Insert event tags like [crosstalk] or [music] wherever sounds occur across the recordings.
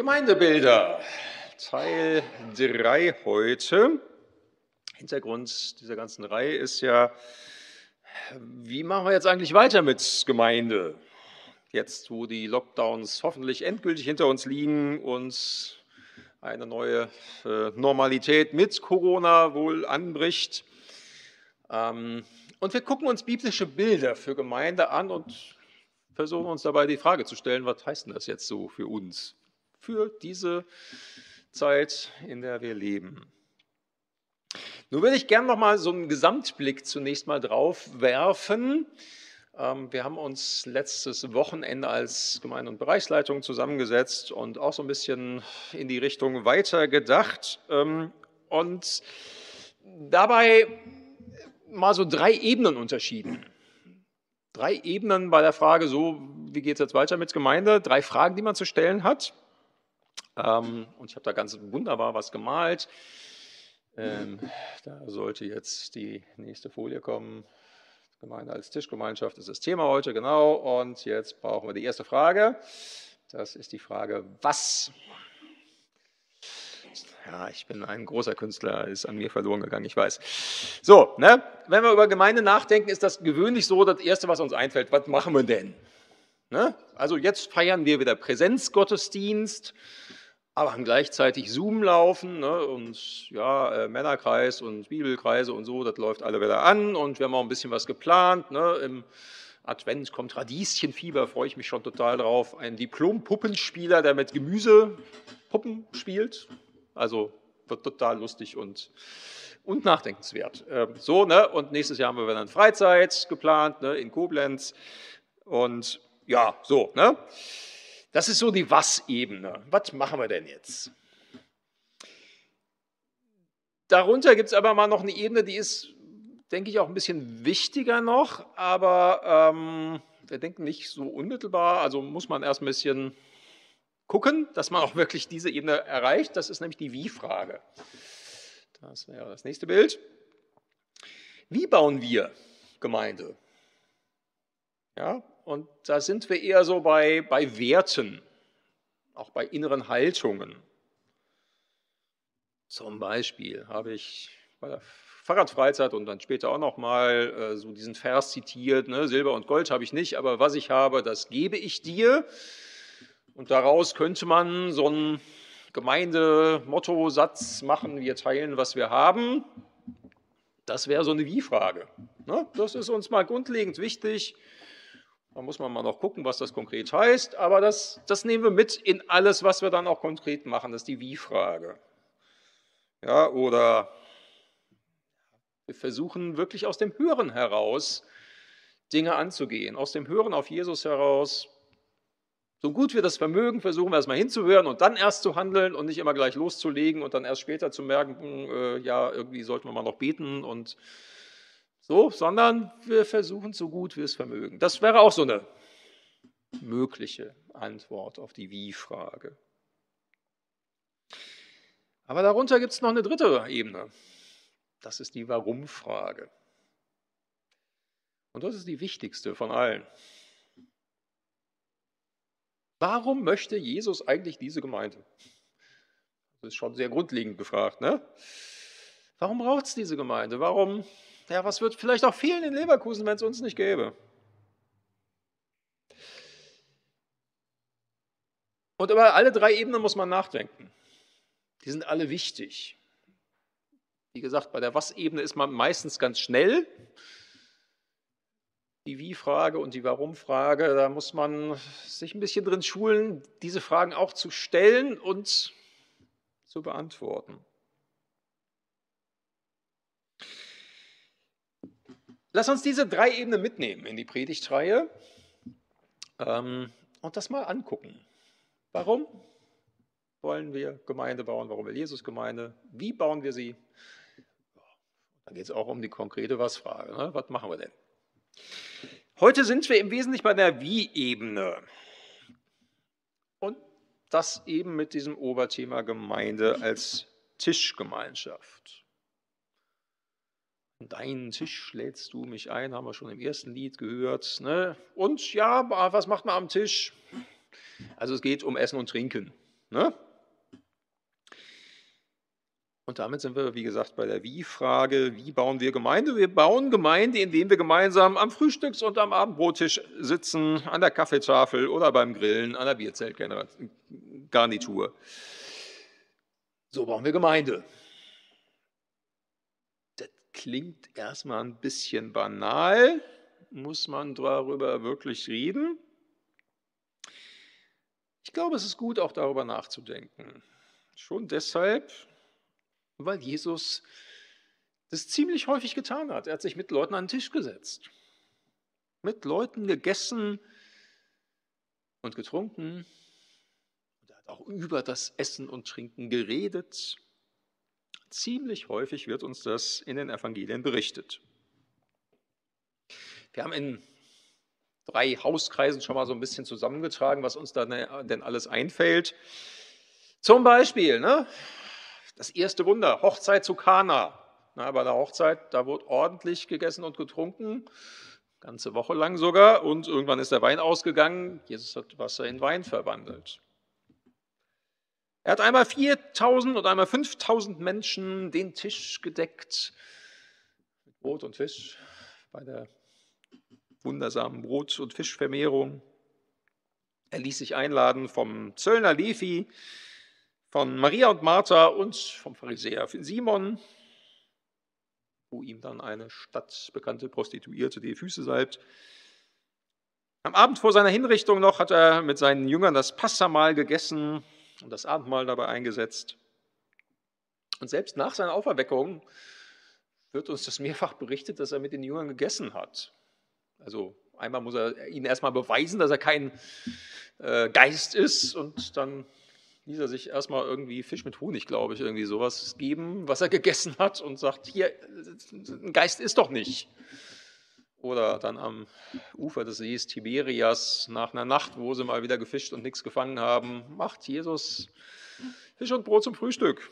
Gemeindebilder, Teil 3 heute. Hintergrund dieser ganzen Reihe ist ja, wie machen wir jetzt eigentlich weiter mit Gemeinde? Jetzt, wo die Lockdowns hoffentlich endgültig hinter uns liegen und eine neue äh, Normalität mit Corona wohl anbricht. Ähm, und wir gucken uns biblische Bilder für Gemeinde an und versuchen uns dabei die Frage zu stellen, was heißt denn das jetzt so für uns, für diese Zeit, in der wir leben? Nun würde ich gerne noch mal so einen Gesamtblick zunächst mal drauf werfen. Ähm, wir haben uns letztes Wochenende als Gemeinde- und Bereichsleitung zusammengesetzt und auch so ein bisschen in die Richtung weitergedacht. Ähm, und dabei mal so drei Ebenen unterschieden. Drei Ebenen bei der Frage, so, wie geht es jetzt weiter mit Gemeinde? Drei Fragen, die man zu stellen hat. Ähm, und ich habe da ganz wunderbar was gemalt. Ähm, da sollte jetzt die nächste Folie kommen. Gemeinde als Tischgemeinschaft ist das Thema heute, genau. Und jetzt brauchen wir die erste Frage. Das ist die Frage, was? Ja, ich bin ein großer Künstler, ist an mir verloren gegangen, ich weiß. So, ne? wenn wir über Gemeinde nachdenken, ist das gewöhnlich so das Erste, was uns einfällt. Was machen wir denn? Ne? Also jetzt feiern wir wieder Präsenzgottesdienst aber haben gleichzeitig Zoom laufen ne, und ja, äh, Männerkreis und Bibelkreise und so, das läuft alle wieder an und wir haben auch ein bisschen was geplant. Ne, Im Advent kommt Radieschenfieber, freue ich mich schon total drauf. Ein Diplom-Puppenspieler, der mit Gemüsepuppen spielt. Also wird total lustig und, und nachdenkenswert. Äh, so, ne, und nächstes Jahr haben wir eine Freizeit geplant ne, in Koblenz. Und ja, so, ne? Das ist so die Was-Ebene. Was machen wir denn jetzt? Darunter gibt es aber mal noch eine Ebene, die ist, denke ich, auch ein bisschen wichtiger noch, aber ähm, wir denken nicht so unmittelbar, also muss man erst ein bisschen gucken, dass man auch wirklich diese Ebene erreicht. Das ist nämlich die Wie-Frage. Das wäre das nächste Bild. Wie bauen wir Gemeinde? Ja, und da sind wir eher so bei, bei Werten, auch bei inneren Haltungen. Zum Beispiel habe ich bei der Fahrradfreizeit und dann später auch nochmal äh, so diesen Vers zitiert, ne, Silber und Gold habe ich nicht, aber was ich habe, das gebe ich dir. Und daraus könnte man so einen Gemeindemotto-Satz machen, wir teilen, was wir haben. Das wäre so eine Wie-Frage. Ne? Das ist uns mal grundlegend wichtig. Da muss man mal noch gucken, was das konkret heißt, aber das, das nehmen wir mit in alles, was wir dann auch konkret machen. Das ist die Wie-Frage. Ja, oder wir versuchen wirklich aus dem Hören heraus Dinge anzugehen, aus dem Hören auf Jesus heraus. So gut wir das vermögen, versuchen wir erstmal hinzuhören und dann erst zu handeln und nicht immer gleich loszulegen und dann erst später zu merken, hm, äh, ja, irgendwie sollten wir mal noch beten und so, sondern wir versuchen so gut wir es vermögen. Das wäre auch so eine mögliche Antwort auf die Wie-Frage. Aber darunter gibt es noch eine dritte Ebene. Das ist die Warum-Frage. Und das ist die wichtigste von allen. Warum möchte Jesus eigentlich diese Gemeinde? Das ist schon sehr grundlegend gefragt. Ne? Warum braucht es diese Gemeinde? Warum ja, was wird vielleicht auch fehlen in Leverkusen, wenn es uns nicht gäbe? Und über alle drei Ebenen muss man nachdenken. Die sind alle wichtig. Wie gesagt, bei der Was-Ebene ist man meistens ganz schnell. Die Wie-Frage und die Warum-Frage, da muss man sich ein bisschen drin schulen, diese Fragen auch zu stellen und zu beantworten. Lass uns diese drei Ebenen mitnehmen in die Predigtreihe ähm, und das mal angucken. Warum wollen wir Gemeinde bauen? Warum will Jesus Gemeinde? Wie bauen wir sie? Dann geht es auch um die konkrete Was-Frage. Ne? Was machen wir denn? Heute sind wir im Wesentlichen bei der Wie-Ebene. Und das eben mit diesem Oberthema Gemeinde als Tischgemeinschaft. Deinen Tisch lädst du mich ein, haben wir schon im ersten Lied gehört. Ne? Und ja, was macht man am Tisch? Also es geht um Essen und Trinken. Ne? Und damit sind wir, wie gesagt, bei der Wie-Frage. Wie bauen wir Gemeinde? Wir bauen Gemeinde, indem wir gemeinsam am Frühstücks- und am Abendbrottisch sitzen, an der Kaffeetafel oder beim Grillen, an der Bierzeltgarnitur. So bauen wir Gemeinde. Klingt erstmal ein bisschen banal. Muss man darüber wirklich reden? Ich glaube, es ist gut, auch darüber nachzudenken. Schon deshalb, weil Jesus das ziemlich häufig getan hat. Er hat sich mit Leuten an den Tisch gesetzt, mit Leuten gegessen und getrunken. Er hat auch über das Essen und Trinken geredet. Ziemlich häufig wird uns das in den Evangelien berichtet. Wir haben in drei Hauskreisen schon mal so ein bisschen zusammengetragen, was uns da ne, denn alles einfällt. Zum Beispiel, ne, das erste Wunder, Hochzeit zu Kana. Na, bei der Hochzeit, da wurde ordentlich gegessen und getrunken, ganze Woche lang sogar, und irgendwann ist der Wein ausgegangen. Jesus hat Wasser in Wein verwandelt. Er hat einmal 4000 und einmal 5000 Menschen den Tisch gedeckt mit Brot und Fisch bei der wundersamen Brot- und Fischvermehrung. Er ließ sich einladen vom Zöllner Levi, von Maria und Martha und vom Pharisäer Simon, wo ihm dann eine stadtbekannte Prostituierte die Füße salbt. Am Abend vor seiner Hinrichtung noch hat er mit seinen Jüngern das Passamahl gegessen und das Abendmahl dabei eingesetzt. Und selbst nach seiner Auferweckung wird uns das mehrfach berichtet, dass er mit den Jüngern gegessen hat. Also einmal muss er ihnen erstmal beweisen, dass er kein äh, Geist ist und dann ließ er sich erstmal irgendwie Fisch mit Honig, glaube ich, irgendwie sowas geben, was er gegessen hat und sagt, hier, ein Geist ist doch nicht. Oder dann am Ufer des Sees Tiberias nach einer Nacht, wo sie mal wieder gefischt und nichts gefangen haben, macht Jesus Fisch und Brot zum Frühstück.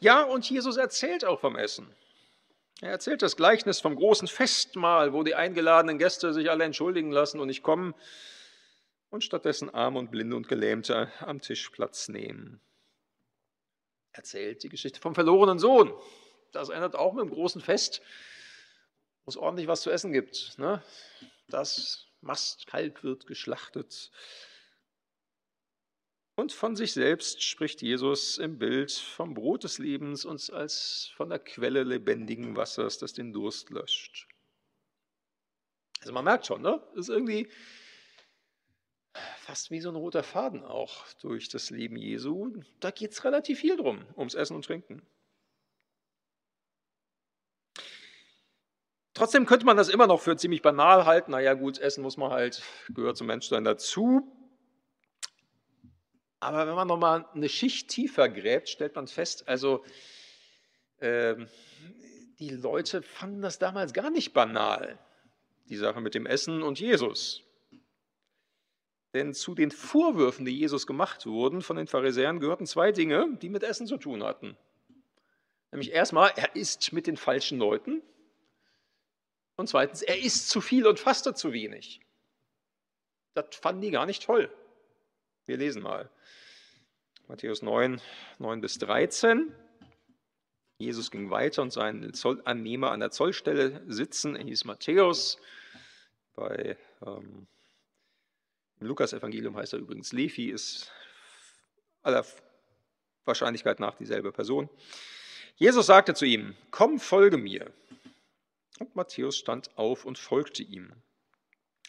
Ja, und Jesus erzählt auch vom Essen. Er erzählt das Gleichnis vom großen Festmahl, wo die eingeladenen Gäste sich alle entschuldigen lassen und nicht kommen und stattdessen Arme und Blinde und Gelähmte am Tisch Platz nehmen. Erzählt die Geschichte vom verlorenen Sohn. Das erinnert auch mit einem großen Fest, wo es ordentlich was zu essen gibt. Ne? Das Mastkalb wird geschlachtet. Und von sich selbst spricht Jesus im Bild vom Brot des Lebens und als von der Quelle lebendigen Wassers, das den Durst löscht. Also man merkt schon, ne? Das ist irgendwie fast wie so ein roter Faden auch durch das Leben Jesu. Da geht es relativ viel drum, ums Essen und Trinken. Trotzdem könnte man das immer noch für ziemlich banal halten. Naja, gut, Essen muss man halt, gehört zum Menschsein dazu. Aber wenn man nochmal eine Schicht tiefer gräbt, stellt man fest, also äh, die Leute fanden das damals gar nicht banal, die Sache mit dem Essen und Jesus. Denn zu den Vorwürfen, die Jesus gemacht wurden von den Pharisäern, gehörten zwei Dinge, die mit Essen zu tun hatten. Nämlich erstmal, er isst mit den falschen Leuten. Und zweitens, er isst zu viel und fastet zu wenig. Das fanden die gar nicht toll. Wir lesen mal. Matthäus 9, 9 bis 13. Jesus ging weiter und sein Zollannehmer an der Zollstelle sitzen. Er hieß Matthäus. Bei ähm, im Lukas-Evangelium heißt er übrigens Levi, ist aller Wahrscheinlichkeit nach dieselbe Person. Jesus sagte zu ihm, komm, folge mir. Und Matthäus stand auf und folgte ihm.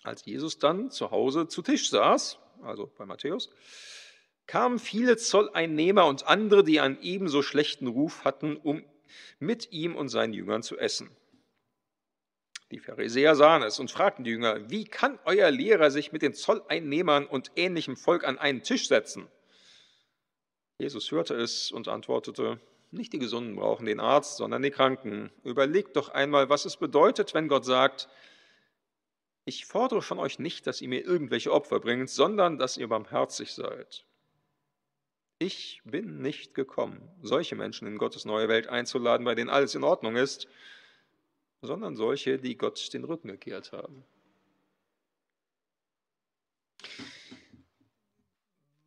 Als Jesus dann zu Hause zu Tisch saß, also bei Matthäus, kamen viele Zolleinnehmer und andere, die einen ebenso schlechten Ruf hatten, um mit ihm und seinen Jüngern zu essen. Die Pharisäer sahen es und fragten die Jünger, wie kann euer Lehrer sich mit den Zolleinnehmern und ähnlichem Volk an einen Tisch setzen? Jesus hörte es und antwortete, nicht die Gesunden brauchen den Arzt, sondern die Kranken. Überlegt doch einmal, was es bedeutet, wenn Gott sagt, ich fordere von euch nicht, dass ihr mir irgendwelche Opfer bringt, sondern dass ihr barmherzig seid. Ich bin nicht gekommen, solche Menschen in Gottes neue Welt einzuladen, bei denen alles in Ordnung ist, sondern solche, die Gott den Rücken gekehrt haben.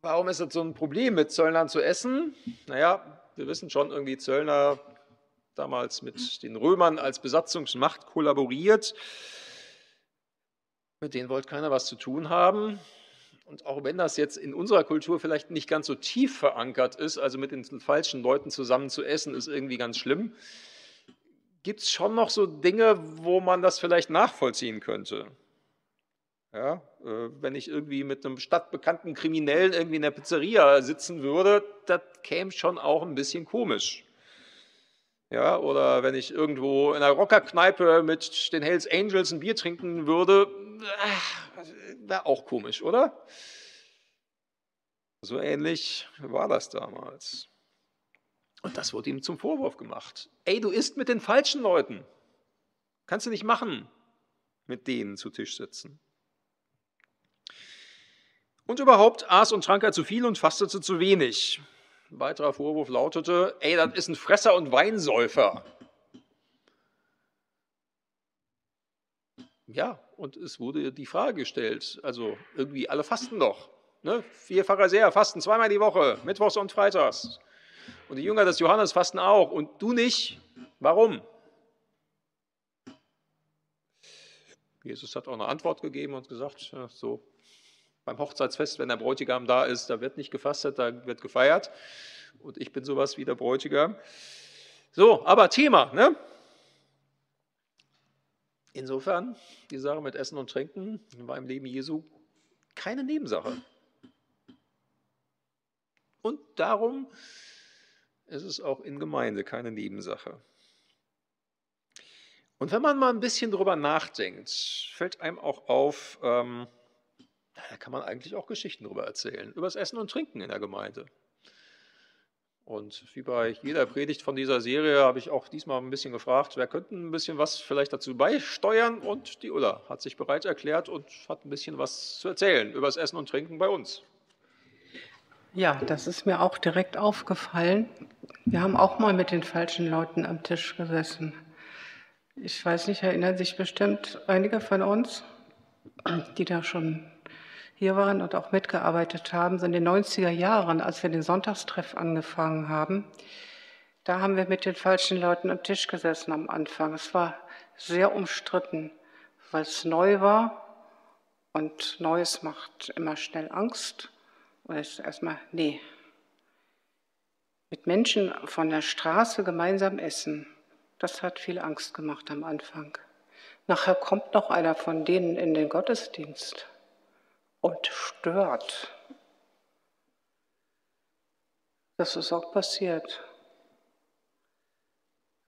warum ist es so ein Problem, mit Zöllnern zu essen? Naja, wir wissen schon, irgendwie Zöllner damals mit den Römern als Besatzungsmacht kollaboriert. Mit denen wollte keiner was zu tun haben. Und auch wenn das jetzt in unserer Kultur vielleicht nicht ganz so tief verankert ist, also mit den falschen Leuten zusammen zu essen, ist irgendwie ganz schlimm, gibt es schon noch so Dinge, wo man das vielleicht nachvollziehen könnte. Ja, äh, wenn ich irgendwie mit einem stadtbekannten Kriminellen irgendwie in der Pizzeria sitzen würde, das käme schon auch ein bisschen komisch. Ja, oder wenn ich irgendwo in einer Rockerkneipe mit den Hells Angels ein Bier trinken würde, äh, wäre auch komisch, oder? So ähnlich war das damals. Und das wurde ihm zum Vorwurf gemacht. Ey, du isst mit den falschen Leuten. Kannst du nicht machen, mit denen zu Tisch sitzen. Und überhaupt aß und trank er zu viel und fastete zu wenig. Ein weiterer Vorwurf lautete, ey, das ist ein Fresser und Weinsäufer. Ja, und es wurde die Frage gestellt, also irgendwie alle fasten doch. Ne? Vier Pharisäer fasten zweimal die Woche, Mittwochs und Freitags. Und die Jünger des Johannes fasten auch und du nicht. Warum? Jesus hat auch eine Antwort gegeben und gesagt, so beim Hochzeitsfest, wenn der Bräutigam da ist, da wird nicht gefastet, da wird gefeiert. Und ich bin sowas wie der Bräutigam. So, aber Thema, ne? Insofern, die Sache mit Essen und Trinken war im Leben Jesu keine Nebensache. Und darum ist es auch in Gemeinde keine Nebensache. Und wenn man mal ein bisschen drüber nachdenkt, fällt einem auch auf, ähm, kann man eigentlich auch Geschichten drüber erzählen, über das Essen und Trinken in der Gemeinde. Und wie bei jeder Predigt von dieser Serie habe ich auch diesmal ein bisschen gefragt, wer könnte ein bisschen was vielleicht dazu beisteuern? Und die Ulla hat sich bereit erklärt und hat ein bisschen was zu erzählen über das Essen und Trinken bei uns. Ja, das ist mir auch direkt aufgefallen. Wir haben auch mal mit den falschen Leuten am Tisch gesessen. Ich weiß nicht, erinnern sich bestimmt einige von uns, die da schon hier waren und auch mitgearbeitet haben, in den 90er Jahren, als wir den Sonntagstreff angefangen haben, da haben wir mit den falschen Leuten am Tisch gesessen am Anfang. Es war sehr umstritten, weil es neu war und Neues macht immer schnell Angst. Und es ist erstmal, nee. Mit Menschen von der Straße gemeinsam essen, das hat viel Angst gemacht am Anfang. Nachher kommt noch einer von denen in den Gottesdienst und stört. Das ist auch passiert.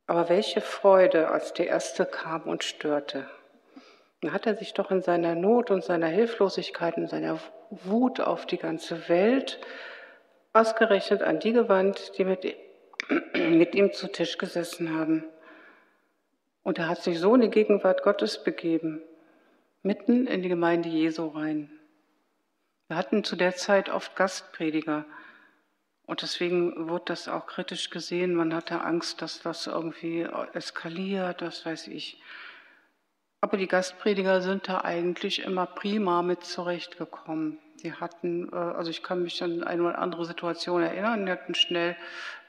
Aber welche Freude, als der Erste kam und störte. Dann hat er sich doch in seiner Not und seiner Hilflosigkeit und seiner Wut auf die ganze Welt ausgerechnet an die gewandt, die mit, [clears throat] mit ihm zu Tisch gesessen haben. Und er hat sich so in die Gegenwart Gottes begeben, mitten in die Gemeinde Jesu rein. Wir hatten zu der Zeit oft Gastprediger und deswegen wurde das auch kritisch gesehen. Man hatte Angst, dass das irgendwie eskaliert, das weiß ich. Aber die Gastprediger sind da eigentlich immer prima mit zurechtgekommen. Die hatten, äh, also ich kann mich an eine oder andere Situation erinnern, die hatten schnell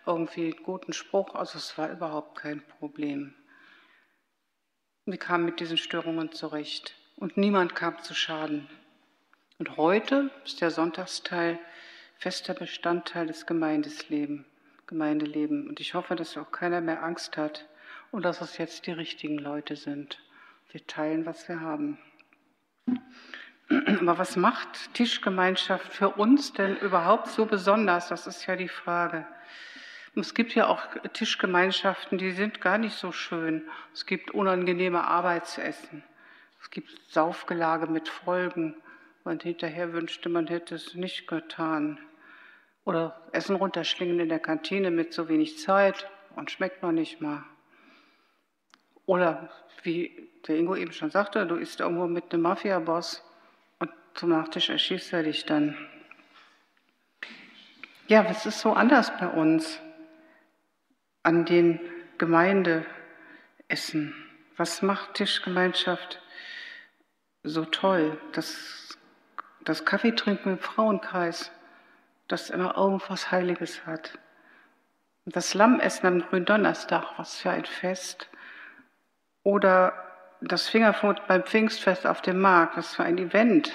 irgendwie einen guten Spruch, also es war überhaupt kein Problem. Wir kamen mit diesen Störungen zurecht und niemand kam zu Schaden. Und heute ist der Sonntagsteil fester Bestandteil des Gemeindesleben, Gemeindeleben. Und ich hoffe, dass auch keiner mehr Angst hat und dass es jetzt die richtigen Leute sind. Wir teilen, was wir haben. Aber was macht Tischgemeinschaft für uns denn überhaupt so besonders? Das ist ja die Frage. Es gibt ja auch Tischgemeinschaften, die sind gar nicht so schön. Es gibt unangenehme Arbeitsessen. Es gibt Saufgelage mit Folgen. Und hinterher wünschte, man hätte es nicht getan. Oder Essen runterschlingen in der Kantine mit so wenig Zeit und schmeckt noch nicht mal. Oder wie der Ingo eben schon sagte, du isst irgendwo mit einem Mafia-Boss und zum Nachtisch erschießt er dich dann. Ja, was ist so anders bei uns an den Gemeindeessen? Was macht Tischgemeinschaft so toll? Das das Kaffeetrinken im Frauenkreis, das immer irgendwas Heiliges hat. Das Lammessen am Gründonnerstag, was für ein Fest. Oder das Fingerfood beim Pfingstfest auf dem Markt, was für ein Event.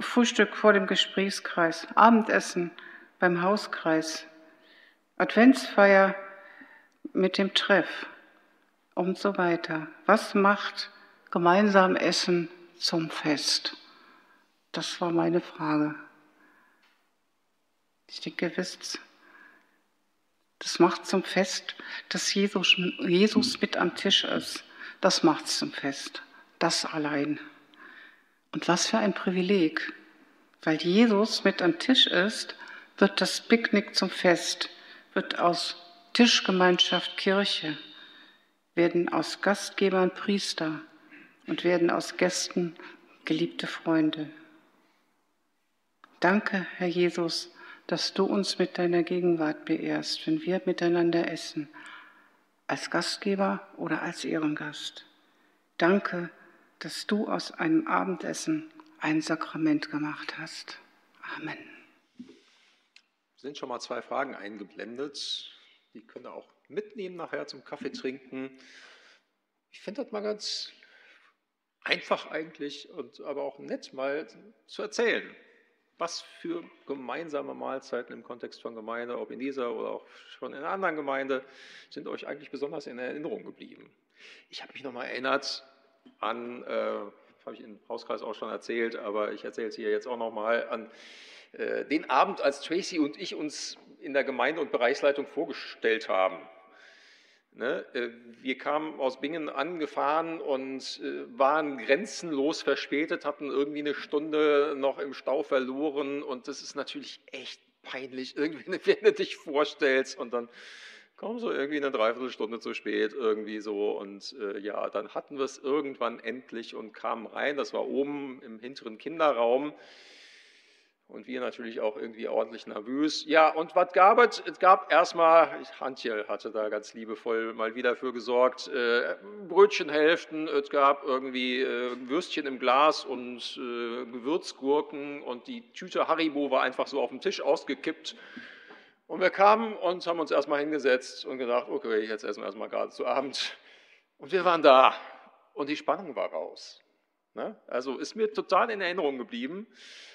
Frühstück vor dem Gesprächskreis, Abendessen beim Hauskreis, Adventsfeier mit dem Treff und so weiter. Was macht gemeinsam Essen zum Fest? Das war meine Frage. Ich denke, ihr wisst, das macht zum Fest, dass Jesus, Jesus mit am Tisch ist. Das macht zum Fest. Das allein. Und was für ein Privileg. Weil Jesus mit am Tisch ist, wird das Picknick zum Fest, wird aus Tischgemeinschaft Kirche, werden aus Gastgebern Priester und werden aus Gästen geliebte Freunde. Danke, Herr Jesus, dass du uns mit deiner Gegenwart beehrst, wenn wir miteinander essen, als Gastgeber oder als Ehrengast. Danke, dass du aus einem Abendessen ein Sakrament gemacht hast. Amen. Sind schon mal zwei Fragen eingeblendet. Die könnt ihr auch mitnehmen nachher zum Kaffee trinken. Ich finde das mal ganz einfach eigentlich und aber auch nett mal zu erzählen, was für gemeinsame Mahlzeiten im Kontext von Gemeinde, ob in dieser oder auch schon in einer anderen Gemeinde, sind euch eigentlich besonders in Erinnerung geblieben. Ich habe mich nochmal erinnert an, äh, habe ich im Hauskreis auch schon erzählt, aber ich erzähle es hier jetzt auch nochmal, an äh, den Abend, als Tracy und ich uns in der Gemeinde und Bereichsleitung vorgestellt haben. Ne? Äh, wir kamen aus Bingen angefahren und äh, waren grenzenlos verspätet, hatten irgendwie eine Stunde noch im Stau verloren und das ist natürlich echt peinlich, [laughs] irgendwie, wenn du dich vorstellst und dann kommst du irgendwie eine Dreiviertelstunde zu spät, irgendwie so und äh, ja, dann hatten wir es irgendwann endlich und kamen rein, das war oben im hinteren Kinderraum und wir natürlich auch irgendwie ordentlich nervös. Ja, und was gab es? Es gab erstmal, Antje hatte da ganz liebevoll mal wieder für gesorgt, äh, Brötchenhälften, es gab irgendwie äh, Würstchen im Glas und äh, Gewürzgurken und die Tüte Haribo war einfach so auf dem Tisch ausgekippt. Und wir kamen und haben uns erstmal hingesetzt und gedacht, okay, jetzt essen wir erstmal gerade zu Abend. Und wir waren da und die Spannung war raus. Ne? Also ist mir total in Erinnerung geblieben.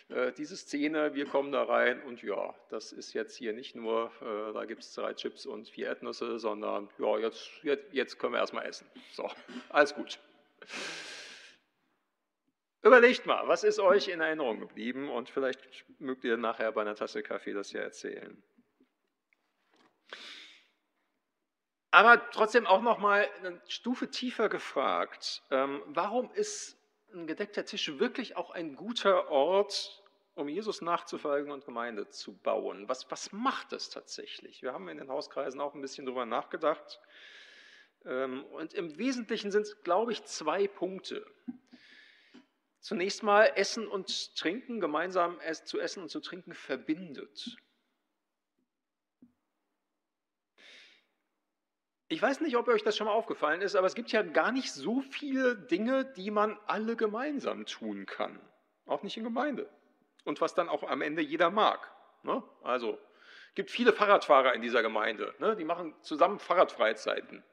Äh, diese Szene, wir kommen da rein und ja, das ist jetzt hier nicht nur, äh, da gibt es drei Chips und vier Erdnüsse, sondern ja, jetzt, jetzt, jetzt können wir erstmal essen. So, alles gut. Überlegt mal, was ist euch in Erinnerung geblieben und vielleicht mögt ihr nachher bei einer Tasse Kaffee das ja erzählen. Aber trotzdem auch noch mal eine Stufe tiefer gefragt: ähm, Warum ist ein gedeckter Tisch wirklich auch ein guter Ort, um Jesus nachzufolgen und Gemeinde zu bauen? Was, was macht es tatsächlich? Wir haben in den Hauskreisen auch ein bisschen darüber nachgedacht. Ähm, und im Wesentlichen sind es, glaube ich, zwei Punkte. Zunächst mal Essen und Trinken, gemeinsam zu essen und zu trinken, verbindet. Ich weiß nicht, ob euch das schon mal aufgefallen ist, aber es gibt ja gar nicht so viele Dinge, die man alle gemeinsam tun kann. Auch nicht in Gemeinde. Und was dann auch am Ende jeder mag. Ne? Also, es gibt viele Fahrradfahrer in dieser Gemeinde. Ne? Die machen zusammen Fahrradfreizeiten.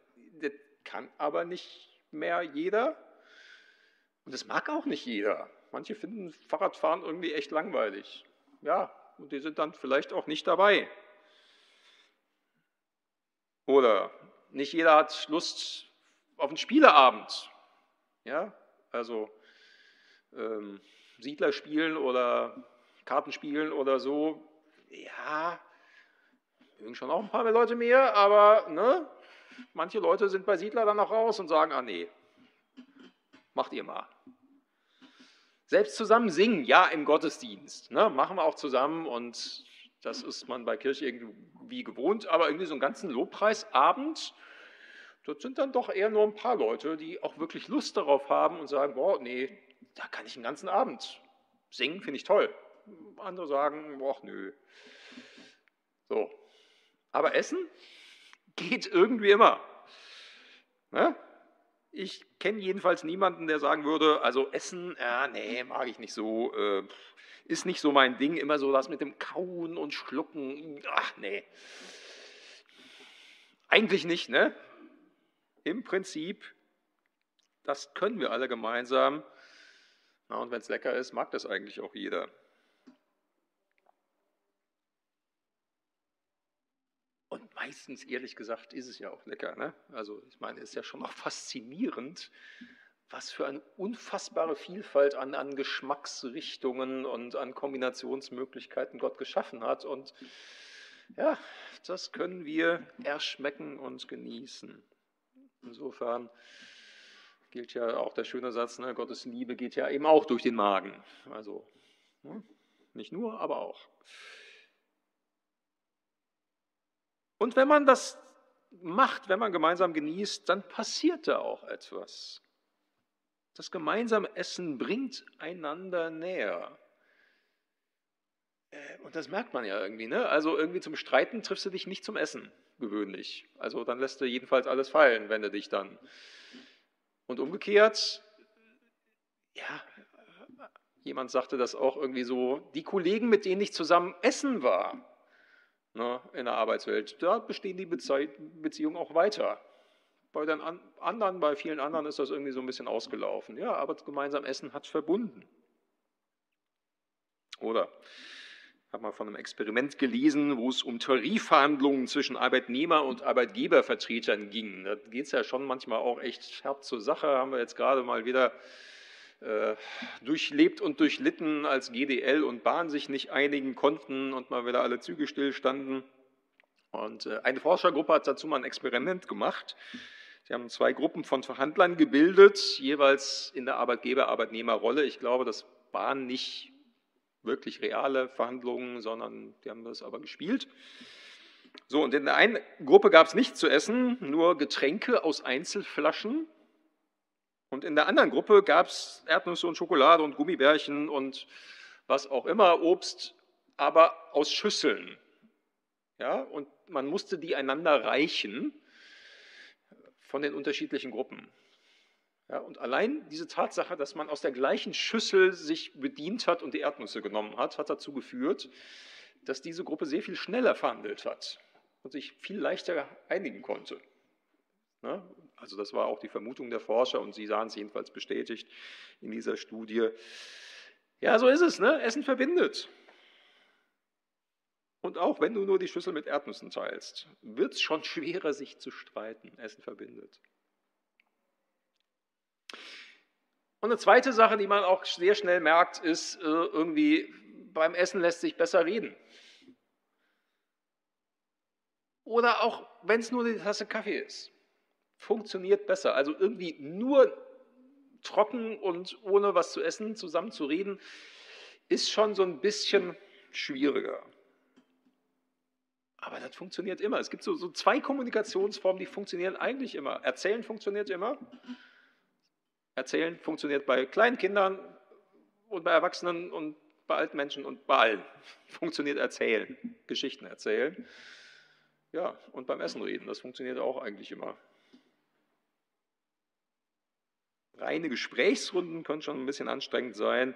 Das kann aber nicht mehr jeder. Und das mag auch nicht jeder. Manche finden Fahrradfahren irgendwie echt langweilig. Ja, und die sind dann vielleicht auch nicht dabei. Oder nicht jeder hat Lust auf einen Spieleabend. Ja, also ähm, Siedler spielen oder Kartenspielen oder so. Ja, mögen schon auch ein paar mehr Leute mehr, aber ne, manche Leute sind bei Siedler dann auch raus und sagen, ah nee, macht ihr mal. Selbst zusammen singen, ja, im Gottesdienst. Ne, machen wir auch zusammen und das ist man bei Kirche irgendwie gewohnt, aber irgendwie so einen ganzen Lobpreisabend, dort sind dann doch eher nur ein paar Leute, die auch wirklich Lust darauf haben und sagen, boah, nee, da kann ich den ganzen Abend singen, finde ich toll. Andere sagen, boah, nö. So. Aber Essen geht irgendwie immer. Ne? Ich kenne jedenfalls niemanden, der sagen würde, also Essen, ja, nee, mag ich nicht so, äh, ist nicht so mein Ding, immer so das mit dem Kauen und Schlucken, ach nee. Eigentlich nicht, ne? Im Prinzip, das können wir alle gemeinsam. Na, und wenn es lecker ist, mag das eigentlich auch jeder. Und meistens, ehrlich gesagt, ist es ja auch lecker. Ne? Also ich meine, es ist ja schon auch [laughs] faszinierend, was für eine unfassbare Vielfalt an, an Geschmacksrichtungen und an Kombinationsmöglichkeiten Gott geschaffen hat. Und ja, das können wir erschmecken und genießen. Insofern gilt ja auch der schöne Satz, ne, Gottes Liebe geht ja eben auch durch den Magen. Also ne, nicht nur, aber auch. Und wenn man das macht, wenn man gemeinsam genießt, dann passiert da auch etwas. Das gemeinsame Essen bringt einander näher. Äh, und das merkt man ja irgendwie. Ne? Also irgendwie zum Streiten triffst du dich nicht zum Essen gewöhnlich. Also dann lässt du jedenfalls alles fallen, wenn du dich dann. Und umgekehrt, ja, jemand sagte das auch irgendwie so, die Kollegen, mit denen ich zusammen essen war ne, in der Arbeitswelt, da bestehen die Beziehungen auch weiter. Bei den anderen, bei vielen anderen ist das irgendwie so ein bisschen ausgelaufen. Ja, aber gemeinsam Essen hat verbunden. Oder habe mal von einem Experiment gelesen, wo es um Tarifverhandlungen zwischen Arbeitnehmer und Arbeitgebervertretern ging. Da geht es ja schon manchmal auch echt herb zur Sache. Haben wir jetzt gerade mal wieder äh, durchlebt und durchlitten, als GDL und Bahn sich nicht einigen konnten und mal wieder alle Züge stillstanden. Und äh, eine Forschergruppe hat dazu mal ein Experiment gemacht. Sie haben zwei Gruppen von Verhandlern gebildet, jeweils in der Arbeitgeber-Arbeitnehmer-Rolle. Ich glaube, das waren nicht wirklich reale Verhandlungen, sondern die haben das aber gespielt. So, und in der einen Gruppe gab es nichts zu essen, nur Getränke aus Einzelflaschen. Und in der anderen Gruppe gab es Erdnüsse und Schokolade und Gummibärchen und was auch immer, Obst, aber aus Schüsseln. Ja, und man musste die einander reichen von den unterschiedlichen Gruppen. Ja, und allein diese Tatsache, dass man aus der gleichen Schüssel sich bedient hat und die Erdnüsse genommen hat, hat dazu geführt, dass diese Gruppe sehr viel schneller verhandelt hat und sich viel leichter einigen konnte. Ja, also das war auch die Vermutung der Forscher und sie sahen es jedenfalls bestätigt in dieser Studie. Ja, so ist es, ne? Essen verbindet. Und auch wenn du nur die Schüssel mit Erdnüssen teilst, wird es schon schwerer, sich zu streiten. Essen verbindet. Und eine zweite Sache, die man auch sehr schnell merkt, ist äh, irgendwie, beim Essen lässt sich besser reden. Oder auch, wenn es nur die Tasse Kaffee ist, funktioniert besser. Also irgendwie nur trocken und ohne was zu essen zusammen zu reden, ist schon so ein bisschen schwieriger. Aber das funktioniert immer. Es gibt so, so zwei Kommunikationsformen, die funktionieren eigentlich immer. Erzählen funktioniert immer. Erzählen funktioniert bei kleinen Kindern und bei Erwachsenen und bei alten Menschen und bei allen. [laughs] Funktioniert erzählen, Geschichten erzählen. Ja, und beim Essen reden, das funktioniert auch eigentlich immer. Reine Gesprächsrunden können schon ein bisschen anstrengend sein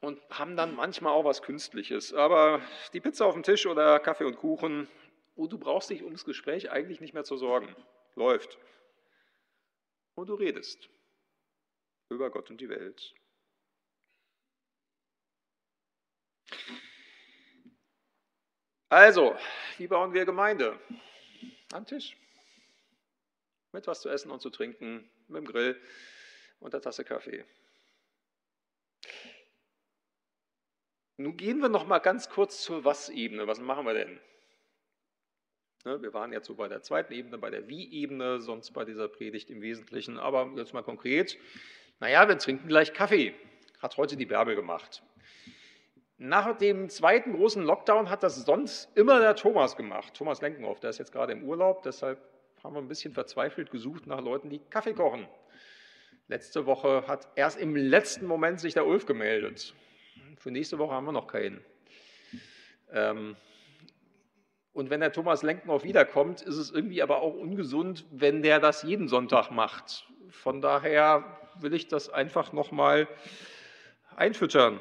und haben dann manchmal auch was Künstliches. Aber die Pizza auf dem Tisch oder Kaffee und Kuchen, oh, du brauchst dich ums Gespräch eigentlich nicht mehr zu sorgen. Läuft. Und du redest über Gott und die Welt. Also, wie bauen wir Gemeinde? Am Tisch. Mit was zu essen und zu trinken, mit dem Grill und der Tasse Kaffee. Nun gehen wir noch mal ganz kurz zur Was-Ebene. Was machen wir denn? Ne, wir waren jetzt so bei der zweiten Ebene, bei der Wie-Ebene, sonst bei dieser Predigt im Wesentlichen. Aber jetzt mal konkret. Naja, wir trinken gleich Kaffee. Hat heute die Bärbel gemacht. Nach dem zweiten großen Lockdown hat das sonst immer der Thomas gemacht. Thomas Lenkenhoff, der ist jetzt gerade im Urlaub, deshalb haben wir ein bisschen verzweifelt gesucht nach Leuten, die Kaffee kochen. Letzte Woche hat erst im letzten Moment sich der Ulf gemeldet. Für nächste Woche haben wir noch keinen. Ähm, Und wenn der Thomas Lenkenhoff wiederkommt, ist es irgendwie aber auch ungesund, wenn der das jeden Sonntag macht. Von daher will ich das einfach nochmal einfüttern.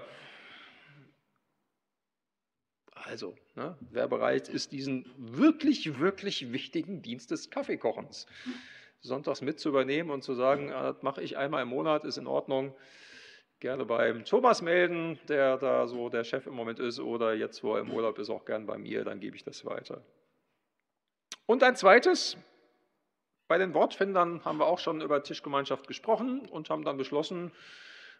Also, ne, wer bereit ist, diesen wirklich, wirklich wichtigen Dienst des Kaffeekochens sonntags mit zu übernehmen und zu sagen, ah, das mache ich einmal im Monat, ist in Ordnung, gerne beim Thomas melden, der da so der Chef im Moment ist, oder jetzt, wo er im Urlaub ist, auch gern bei mir, dann gebe ich das weiter. Und ein zweites, bei den Wortfindern haben wir auch schon über Tischgemeinschaft gesprochen und haben dann beschlossen,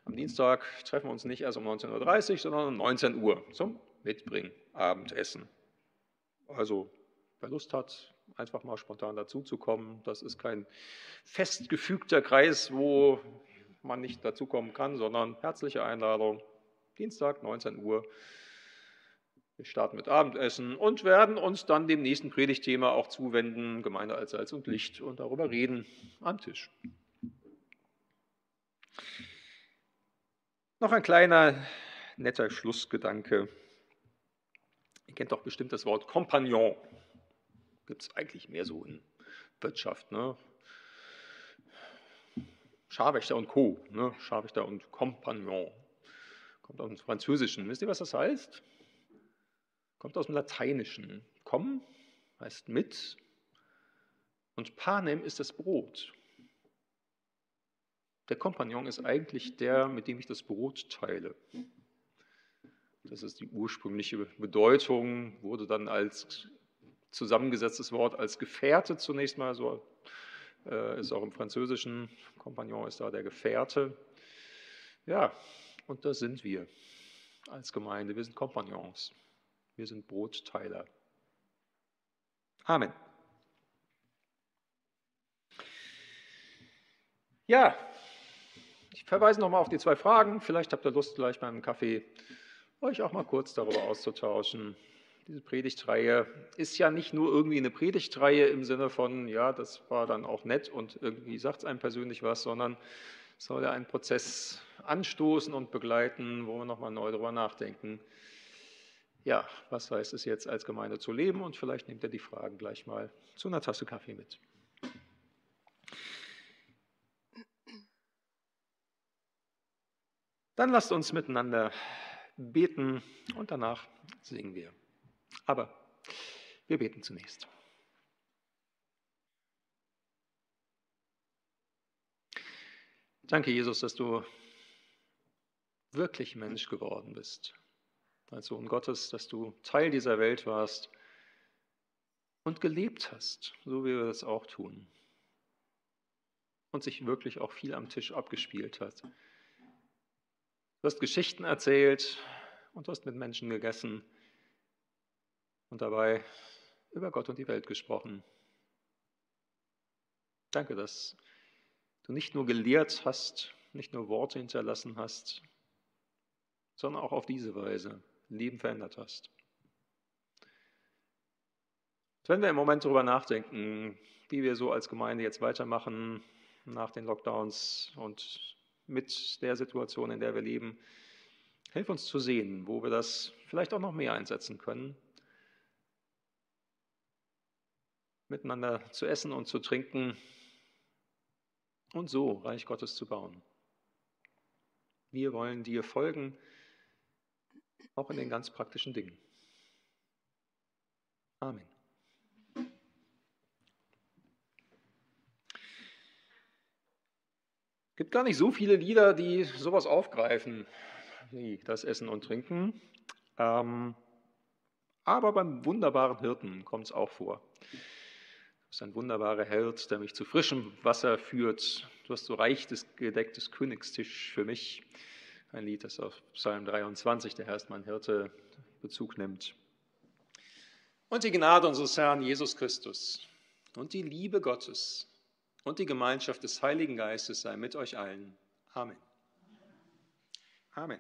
am Dienstag treffen wir uns nicht erst um 19.30 Uhr, sondern um 19 Uhr zum Mitbringen, Abendessen. Also, wer Lust hat, einfach mal spontan dazuzukommen. Das ist kein festgefügter Kreis, wo man nicht dazukommen kann, sondern herzliche Einladung. Dienstag, 19 Uhr. Wir starten mit Abendessen und werden uns dann dem nächsten Predigtthema auch zuwenden, Gemeinde als Salz und Licht, und darüber reden am Tisch. Noch ein kleiner netter Schlussgedanke. Ihr kennt doch bestimmt das Wort Kompagnon. Gibt es eigentlich mehr so in Wirtschaft. Ne? Scharwächter und Co. Ne? Scharwächter und Kompagnon. Kommt aus dem Französischen. Wisst ihr, was das heißt? Kommt aus dem Lateinischen. Komm heißt mit und panem ist das Brot. Der Kompagnon ist eigentlich der, mit dem ich das Brot teile. Das ist die ursprüngliche Bedeutung, wurde dann als zusammengesetztes Wort als Gefährte zunächst mal, so ist auch im Französischen, Kompagnon ist da der Gefährte. Ja, und das sind wir als Gemeinde, wir sind Kompagnons, wir sind Brotteiler. Amen. Ja, ich verweise nochmal auf die zwei Fragen. Vielleicht habt ihr Lust, gleich beim Kaffee euch auch mal kurz darüber auszutauschen. Diese Predigtreihe ist ja nicht nur irgendwie eine Predigtreihe im Sinne von, ja, das war dann auch nett und irgendwie sagt es einem persönlich was, sondern soll ja einen Prozess anstoßen und begleiten, wo wir nochmal neu darüber nachdenken. Ja, was heißt es jetzt als Gemeinde zu leben? Und vielleicht nehmt ihr die Fragen gleich mal zu einer Tasse Kaffee mit. Dann lasst uns miteinander beten und danach singen wir. Aber wir beten zunächst. Danke, Jesus, dass du wirklich Mensch geworden bist. Als Sohn Gottes, dass du Teil dieser Welt warst und gelebt hast, so wie wir das auch tun. Und sich wirklich auch viel am Tisch abgespielt hat. Du hast Geschichten erzählt und du hast mit Menschen gegessen und dabei über Gott und die Welt gesprochen. Danke, dass du nicht nur gelehrt hast, nicht nur Worte hinterlassen hast, sondern auch auf diese Weise Leben verändert hast. Und wenn wir im Moment darüber nachdenken, wie wir so als Gemeinde jetzt weitermachen nach den Lockdowns und mit der Situation, in der wir leben. Hilf uns zu sehen, wo wir das vielleicht auch noch mehr einsetzen können. Miteinander zu essen und zu trinken und so Reich Gottes zu bauen. Wir wollen dir folgen, auch in den ganz praktischen Dingen. Amen. Es gibt gar nicht so viele Lieder, die sowas aufgreifen, wie das Essen und Trinken. Ähm, aber beim wunderbaren Hirten kommt es auch vor. Du bist ein wunderbarer Hirt, der mich zu frischem Wasser führt. Du hast so reich gedecktes Königstisch für mich. Ein Lied, das auf Psalm 23, der Herr ist mein Hirte, Bezug nimmt. Und die Gnade unseres Herrn Jesus Christus und die Liebe Gottes und die Gemeinschaft des Heiligen Geistes sei mit euch allen. Amen. Amen.